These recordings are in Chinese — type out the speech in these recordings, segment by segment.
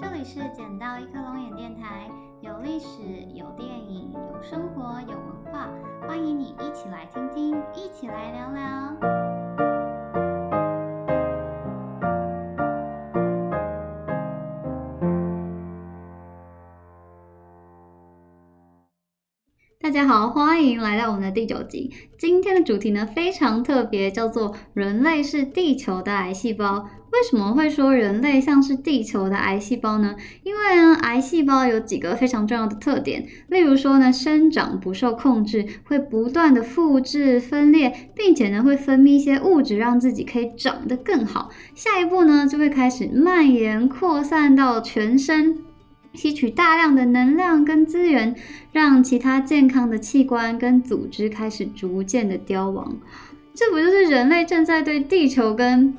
这里是捡到一颗龙眼电台，有历史，有电影，有生活，有文化，欢迎你一起来听听，一起来聊聊。大家好，欢迎来到我们的第九集。今天的主题呢非常特别，叫做“人类是地球的癌细胞”。为什么会说人类像是地球的癌细胞呢？因为呢，癌细胞有几个非常重要的特点，例如说呢，生长不受控制，会不断的复制分裂，并且呢，会分泌一些物质让自己可以长得更好。下一步呢，就会开始蔓延扩散到全身。吸取大量的能量跟资源，让其他健康的器官跟组织开始逐渐的凋亡。这不就是人类正在对地球跟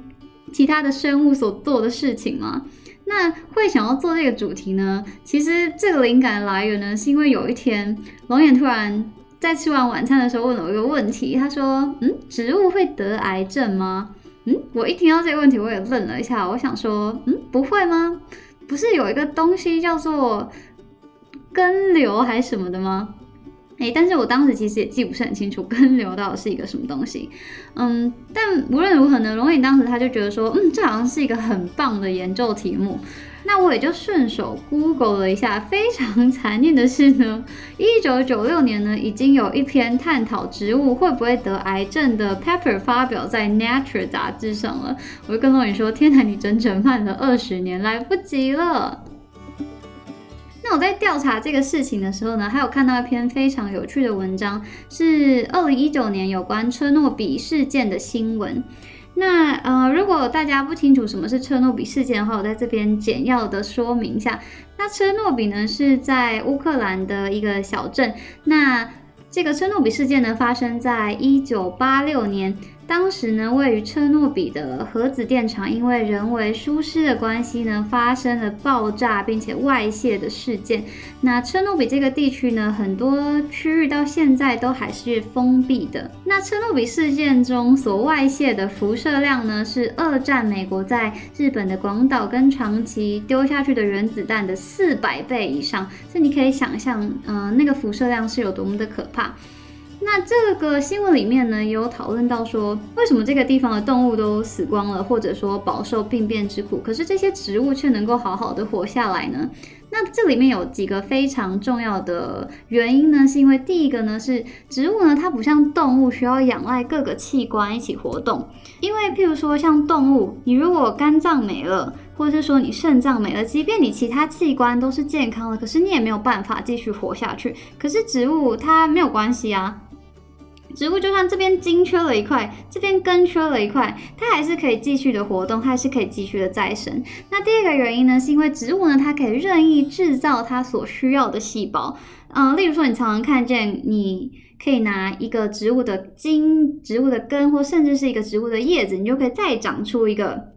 其他的生物所做的事情吗？那会想要做这个主题呢？其实这个灵感的来源呢，是因为有一天龙眼突然在吃完晚餐的时候问了我一个问题，他说：“嗯，植物会得癌症吗？”嗯，我一听到这个问题，我也愣了一下，我想说：“嗯，不会吗？”不是有一个东西叫做根瘤还是什么的吗？诶，但是我当时其实也记不是很清楚根瘤到底是一个什么东西。嗯，但无论如何呢，龙影当时他就觉得说，嗯，这好像是一个很棒的研究题目。那我也就顺手 Google 了一下。非常 残念的是呢，一九九六年呢，已经有一篇探讨植物会不会得癌症的 paper 发表在 Nature 杂志上了。我就跟龙影说：“天哪，你整整慢了二十年，来不及了。”我在调查这个事情的时候呢，还有看到一篇非常有趣的文章，是二零一九年有关车诺比事件的新闻。那呃，如果大家不清楚什么是车诺比事件的话，我在这边简要的说明一下。那车诺比呢是在乌克兰的一个小镇。那这个车诺比事件呢发生在一九八六年。当时呢，位于车诺比的核子电厂因为人为疏失的关系呢，发生了爆炸并且外泄的事件。那车诺比这个地区呢，很多区域到现在都还是封闭的。那车诺比事件中所外泄的辐射量呢，是二战美国在日本的广岛跟长崎丢下去的原子弹的四百倍以上。所以你可以想象，嗯，那个辐射量是有多么的可怕。那这个新闻里面呢，也有讨论到说，为什么这个地方的动物都死光了，或者说饱受病变之苦，可是这些植物却能够好好的活下来呢？那这里面有几个非常重要的原因呢，是因为第一个呢是植物呢，它不像动物需要仰赖各个器官一起活动，因为譬如说像动物，你如果肝脏没了，或者是说你肾脏没了，即便你其他器官都是健康的，可是你也没有办法继续活下去。可是植物它没有关系啊。植物就算这边茎缺了一块，这边根缺了一块，它还是可以继续的活动，它还是可以继续的再生。那第二个原因呢，是因为植物呢，它可以任意制造它所需要的细胞。嗯，例如说，你常常看见，你可以拿一个植物的茎、植物的根，或甚至是一个植物的叶子，你就可以再长出一个。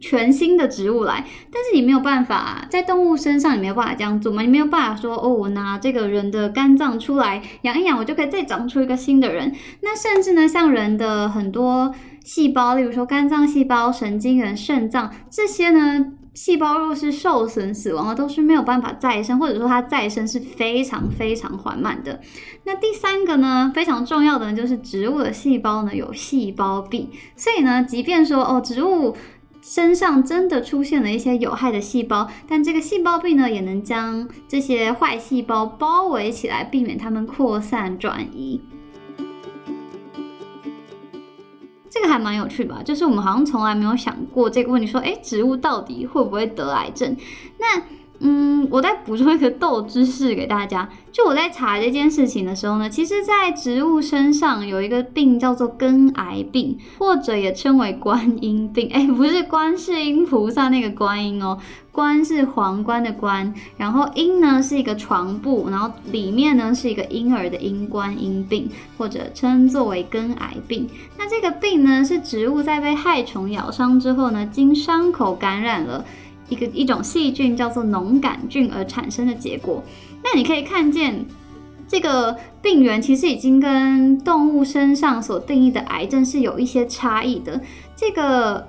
全新的植物来，但是你没有办法在动物身上，你没有办法这样做嘛？你没有办法说哦，我拿这个人的肝脏出来养一养，我就可以再长出一个新的人。那甚至呢，像人的很多细胞，例如说肝脏细胞、神经元、肾脏这些呢，细胞若是受损死亡了，都是没有办法再生，或者说它再生是非常非常缓慢的。那第三个呢，非常重要的呢就是植物的细胞呢有细胞壁，所以呢，即便说哦，植物。身上真的出现了一些有害的细胞，但这个细胞壁呢，也能将这些坏细胞包围起来，避免它们扩散转移。这个还蛮有趣吧？就是我们好像从来没有想过这个问题，说，诶，植物到底会不会得癌症？那。嗯，我再补充一个豆知识给大家。就我在查这件事情的时候呢，其实，在植物身上有一个病叫做根癌病，或者也称为观音病。哎，不是观世音菩萨那个观音哦，观是皇冠的冠，然后音呢是一个床布，然后里面呢是一个婴儿的婴，观音病，或者称作为根癌病。那这个病呢，是植物在被害虫咬伤之后呢，经伤口感染了。一个一种细菌叫做脓杆菌而产生的结果。那你可以看见，这个病原其实已经跟动物身上所定义的癌症是有一些差异的。这个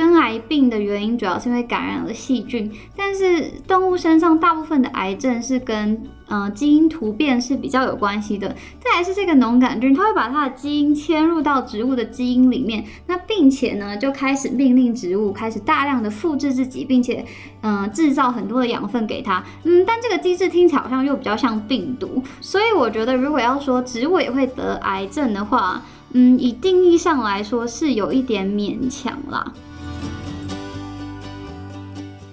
根癌病的原因主要是因为感染了细菌，但是动物身上大部分的癌症是跟嗯基因突变是比较有关系的。再来是这个农杆菌，它会把它的基因迁入到植物的基因里面，那并且呢就开始命令植物开始大量的复制自己，并且嗯制造很多的养分给它。嗯，但这个机制听起来好像又比较像病毒，所以我觉得如果要说植物也会得癌症的话，嗯，以定义上来说是有一点勉强啦。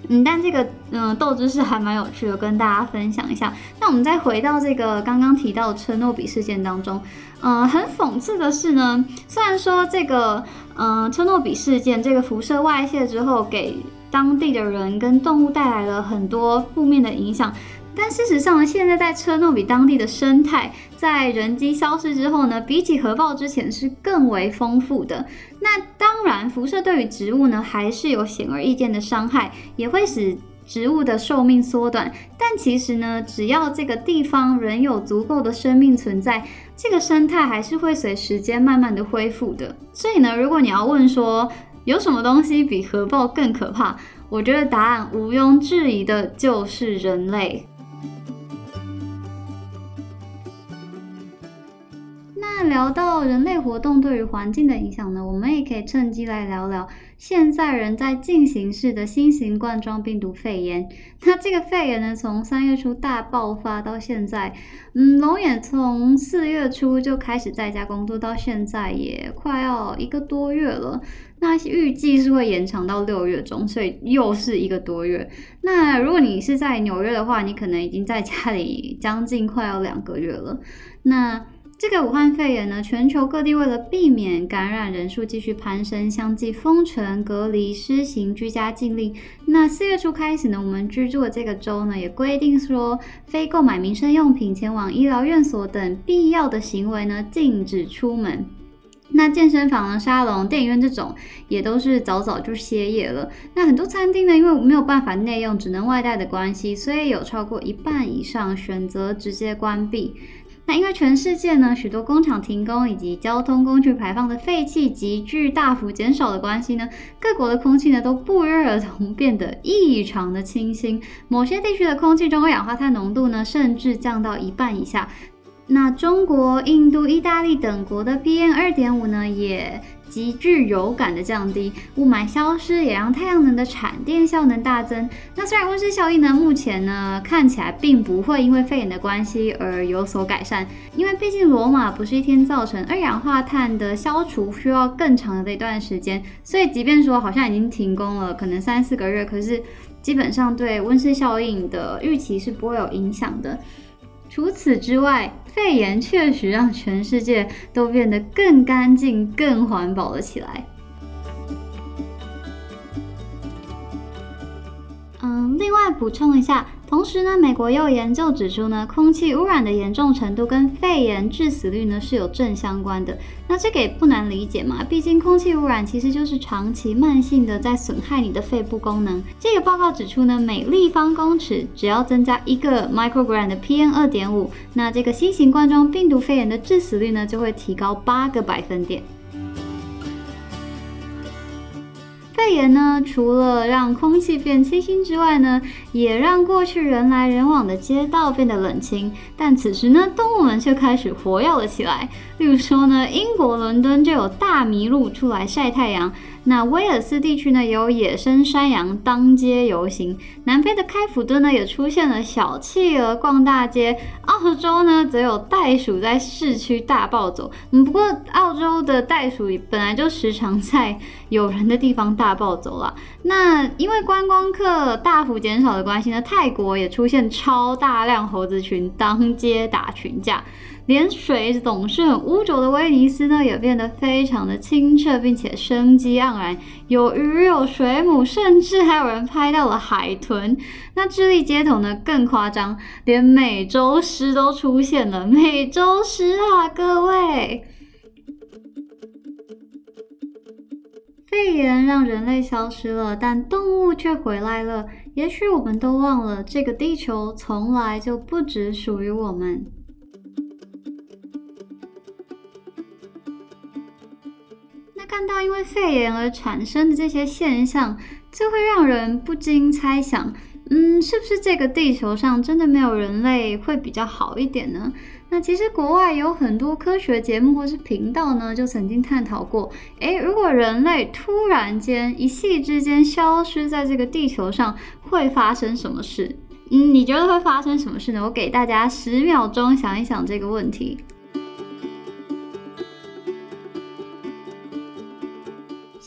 嗯，但这个嗯豆知识还蛮有趣的，跟大家分享一下。那我们再回到这个刚刚提到的车诺比事件当中，嗯，很讽刺的是呢，虽然说这个嗯车诺比事件这个辐射外泄之后，给当地的人跟动物带来了很多负面的影响。但事实上呢，现在在车诺比当地的生态，在人机消失之后呢，比起核爆之前是更为丰富的。那当然，辐射对于植物呢，还是有显而易见的伤害，也会使植物的寿命缩短。但其实呢，只要这个地方仍有足够的生命存在，这个生态还是会随时间慢慢的恢复的。所以呢，如果你要问说有什么东西比核爆更可怕，我觉得答案毋庸置疑的就是人类。聊到人类活动对于环境的影响呢，我们也可以趁机来聊聊现在人在进行式的新型冠状病毒肺炎。那这个肺炎呢，从三月初大爆发到现在，嗯，龙眼从四月初就开始在家工作，到现在也快要一个多月了。那预计是会延长到六月中，所以又是一个多月。那如果你是在纽约的话，你可能已经在家里将近快要两个月了。那这个武汉肺炎呢，全球各地为了避免感染人数继续攀升，相继封城、隔离、施行居家禁令。那四月初开始呢，我们居住的这个州呢，也规定说，非购买民生用品、前往医疗院所等必要的行为呢，禁止出门。那健身房呢、沙龙、电影院这种，也都是早早就歇业了。那很多餐厅呢，因为没有办法内用，只能外带的关系，所以有超过一半以上选择直接关闭。那因为全世界呢，许多工厂停工以及交通工具排放的废气急剧大幅减少的关系呢，各国的空气呢都不约而同变得异常的清新。某些地区的空气中二氧化碳浓度呢，甚至降到一半以下。那中国、印度、意大利等国的 PM 二点五呢，也。极具有感的降低，雾霾消失，也让太阳能的产电效能大增。那虽然温室效应呢，目前呢看起来并不会因为肺炎的关系而有所改善，因为毕竟罗马不是一天造成，二氧化碳的消除需要更长的一段时间。所以即便说好像已经停工了，可能三四个月，可是基本上对温室效应的预期是不会有影响的。除此之外，肺炎确实让全世界都变得更干净、更环保了起来。嗯，另外补充一下。同时呢，美国又研究指出呢，空气污染的严重程度跟肺炎致死率呢是有正相关的。那这个也不难理解嘛，毕竟空气污染其实就是长期慢性的在损害你的肺部功能。这个报告指出呢，每立方公尺只要增加一个 microgram 的 PM 二点五，那这个新型冠状病毒肺炎的致死率呢就会提高八个百分点。肺炎呢，除了让空气变清新之外呢，也让过去人来人往的街道变得冷清。但此时呢，动物们却开始活跃了起来。例如说呢，英国伦敦就有大麋鹿出来晒太阳。那威尔斯地区呢，有野生山羊当街游行；南非的开普敦呢，也出现了小企鹅逛大街；澳洲呢，则有袋鼠在市区大暴走。嗯，不过澳洲的袋鼠本来就时常在有人的地方大暴走了。那因为观光客大幅减少的关系呢，泰国也出现超大量猴子群当街打群架。连水总是很污浊的威尼斯呢，也变得非常的清澈，并且生机盎然，有鱼有水母，甚至还有人拍到了海豚。那智利街头呢更夸张，连美洲狮都出现了。美洲狮啊，各位！肺炎让人类消失了，但动物却回来了。也许我们都忘了，这个地球从来就不只属于我们。到因为肺炎而产生的这些现象，就会让人不禁猜想，嗯，是不是这个地球上真的没有人类会比较好一点呢？那其实国外有很多科学节目或是频道呢，就曾经探讨过，诶，如果人类突然间一夕之间消失在这个地球上，会发生什么事？嗯，你觉得会发生什么事呢？我给大家十秒钟想一想这个问题，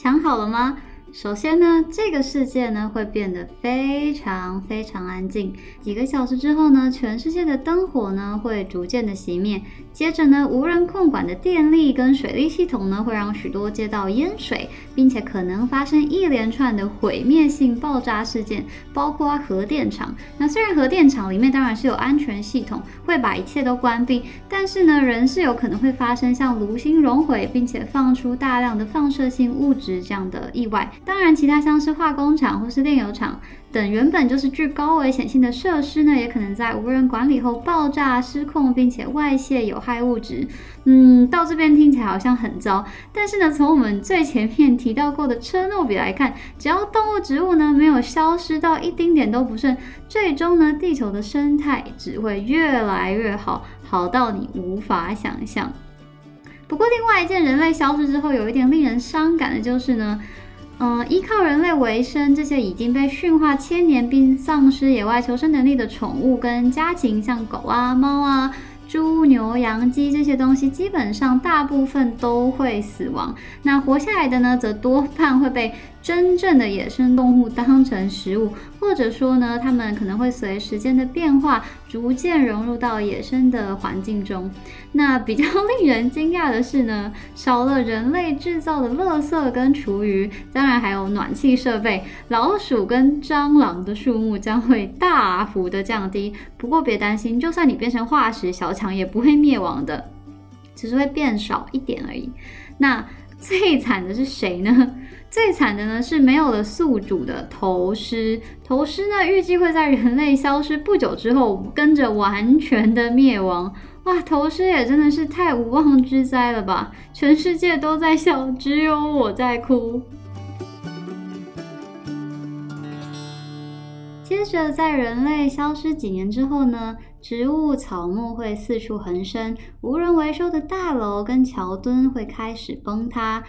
想好了吗？首先呢，这个世界呢会变得非常非常安静。几个小时之后呢，全世界的灯火呢会逐渐的熄灭。接着呢，无人控管的电力跟水利系统呢会让许多街道淹水，并且可能发生一连串的毁灭性爆炸事件，包括核电厂。那虽然核电厂里面当然是有安全系统，会把一切都关闭，但是呢，仍是有可能会发生像炉心熔毁，并且放出大量的放射性物质这样的意外。当然，其他像是化工厂或是炼油厂等原本就是具高危险性的设施呢，也可能在无人管理后爆炸失控，并且外泄有害物质。嗯，到这边听起来好像很糟，但是呢，从我们最前面提到过的车诺比来看，只要动物、植物呢没有消失到一丁点都不剩，最终呢，地球的生态只会越来越好，好到你无法想象。不过，另外一件人类消失之后有一点令人伤感的就是呢。嗯，依靠人类为生，这些已经被驯化千年并丧失野外求生能力的宠物跟家禽，像狗啊、猫啊。猪、牛、羊、鸡这些东西，基本上大部分都会死亡。那活下来的呢，则多半会被真正的野生动物当成食物，或者说呢，它们可能会随时间的变化，逐渐融入到野生的环境中。那比较令人惊讶的是呢，少了人类制造的垃圾跟厨余，当然还有暖气设备，老鼠跟蟑螂的数目将会大幅的降低。不过别担心，就算你变成化石小。强也不会灭亡的，只是会变少一点而已。那最惨的是谁呢？最惨的呢是没有了宿主的头虱。头虱呢，预计会在人类消失不久之后，跟着完全的灭亡。哇，头虱也真的是太无妄之灾了吧！全世界都在笑，只有我在哭。接着，在人类消失几年之后呢？植物草木会四处横生，无人维修的大楼跟桥墩会开始崩塌，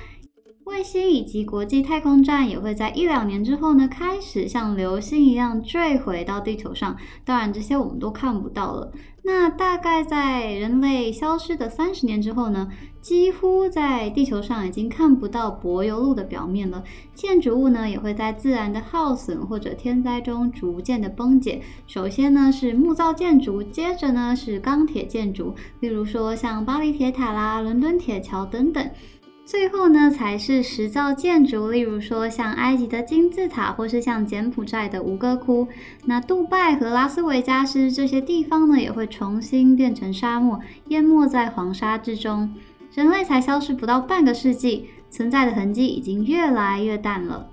卫星以及国际太空站也会在一两年之后呢，开始像流星一样坠毁到地球上。当然，这些我们都看不到了。那大概在人类消失的三十年之后呢，几乎在地球上已经看不到柏油路的表面了。建筑物呢也会在自然的耗损或者天灾中逐渐的崩解。首先呢是木造建筑，接着呢是钢铁建筑，例如说像巴黎铁塔啦、伦敦铁桥等等。最后呢，才是石造建筑，例如说像埃及的金字塔，或是像柬埔寨的吴哥窟。那杜拜和拉斯维加斯这些地方呢，也会重新变成沙漠，淹没在黄沙之中。人类才消失不到半个世纪，存在的痕迹已经越来越淡了。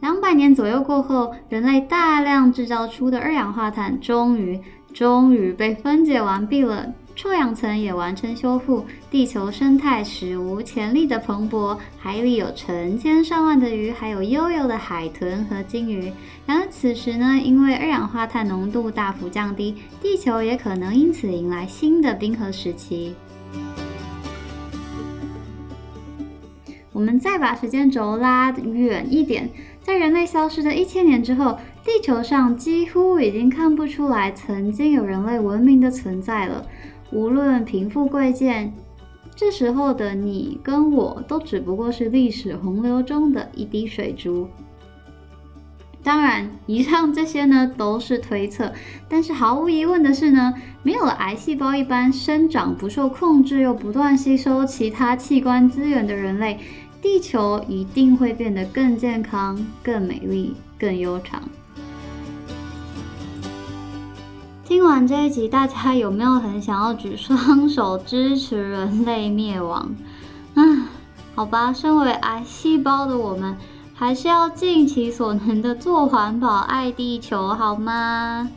两百年左右过后，人类大量制造出的二氧化碳，终于，终于被分解完毕了。臭氧层也完成修复，地球生态史无前例的蓬勃，海里有成千上万的鱼，还有悠悠的海豚和鲸鱼。然而此时呢，因为二氧化碳浓度大幅降低，地球也可能因此迎来新的冰河时期。我们再把时间轴拉远一点，在人类消失的一千年之后，地球上几乎已经看不出来曾经有人类文明的存在了。无论贫富贵贱，这时候的你跟我都只不过是历史洪流中的一滴水珠。当然，以上这些呢都是推测，但是毫无疑问的是呢，没有了癌细胞一般生长不受控制又不断吸收其他器官资源的人类，地球一定会变得更健康、更美丽、更悠长。听完这一集，大家有没有很想要举双手支持人类灭亡？啊，好吧，身为癌细胞的我们，还是要尽其所能的做环保、爱地球，好吗？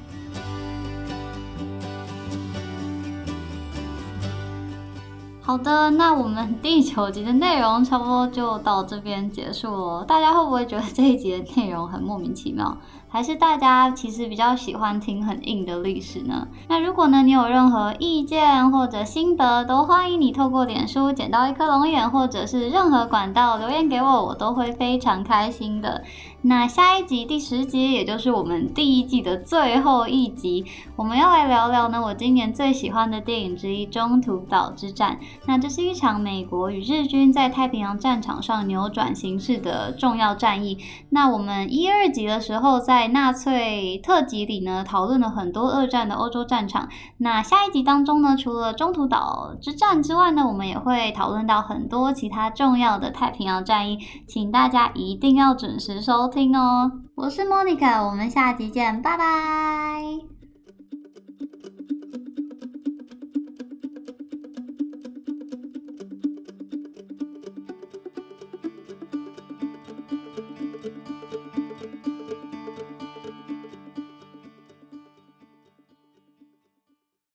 好的，那我们第九集的内容差不多就到这边结束了。大家会不会觉得这一集的内容很莫名其妙？还是大家其实比较喜欢听很硬的历史呢？那如果呢你有任何意见或者心得，都欢迎你透过脸书捡到一颗龙眼，或者是任何管道留言给我，我都会非常开心的。那下一集第十集，也就是我们第一季的最后一集，我们要来聊聊呢我今年最喜欢的电影之一——中途岛之战。那这是一场美国与日军在太平洋战场上扭转形势的重要战役。那我们一二集的时候在在纳粹特辑里呢，讨论了很多二战的欧洲战场。那下一集当中呢，除了中途岛之战之外呢，我们也会讨论到很多其他重要的太平洋战役，请大家一定要准时收听哦。我是莫妮卡，我们下集见，拜拜。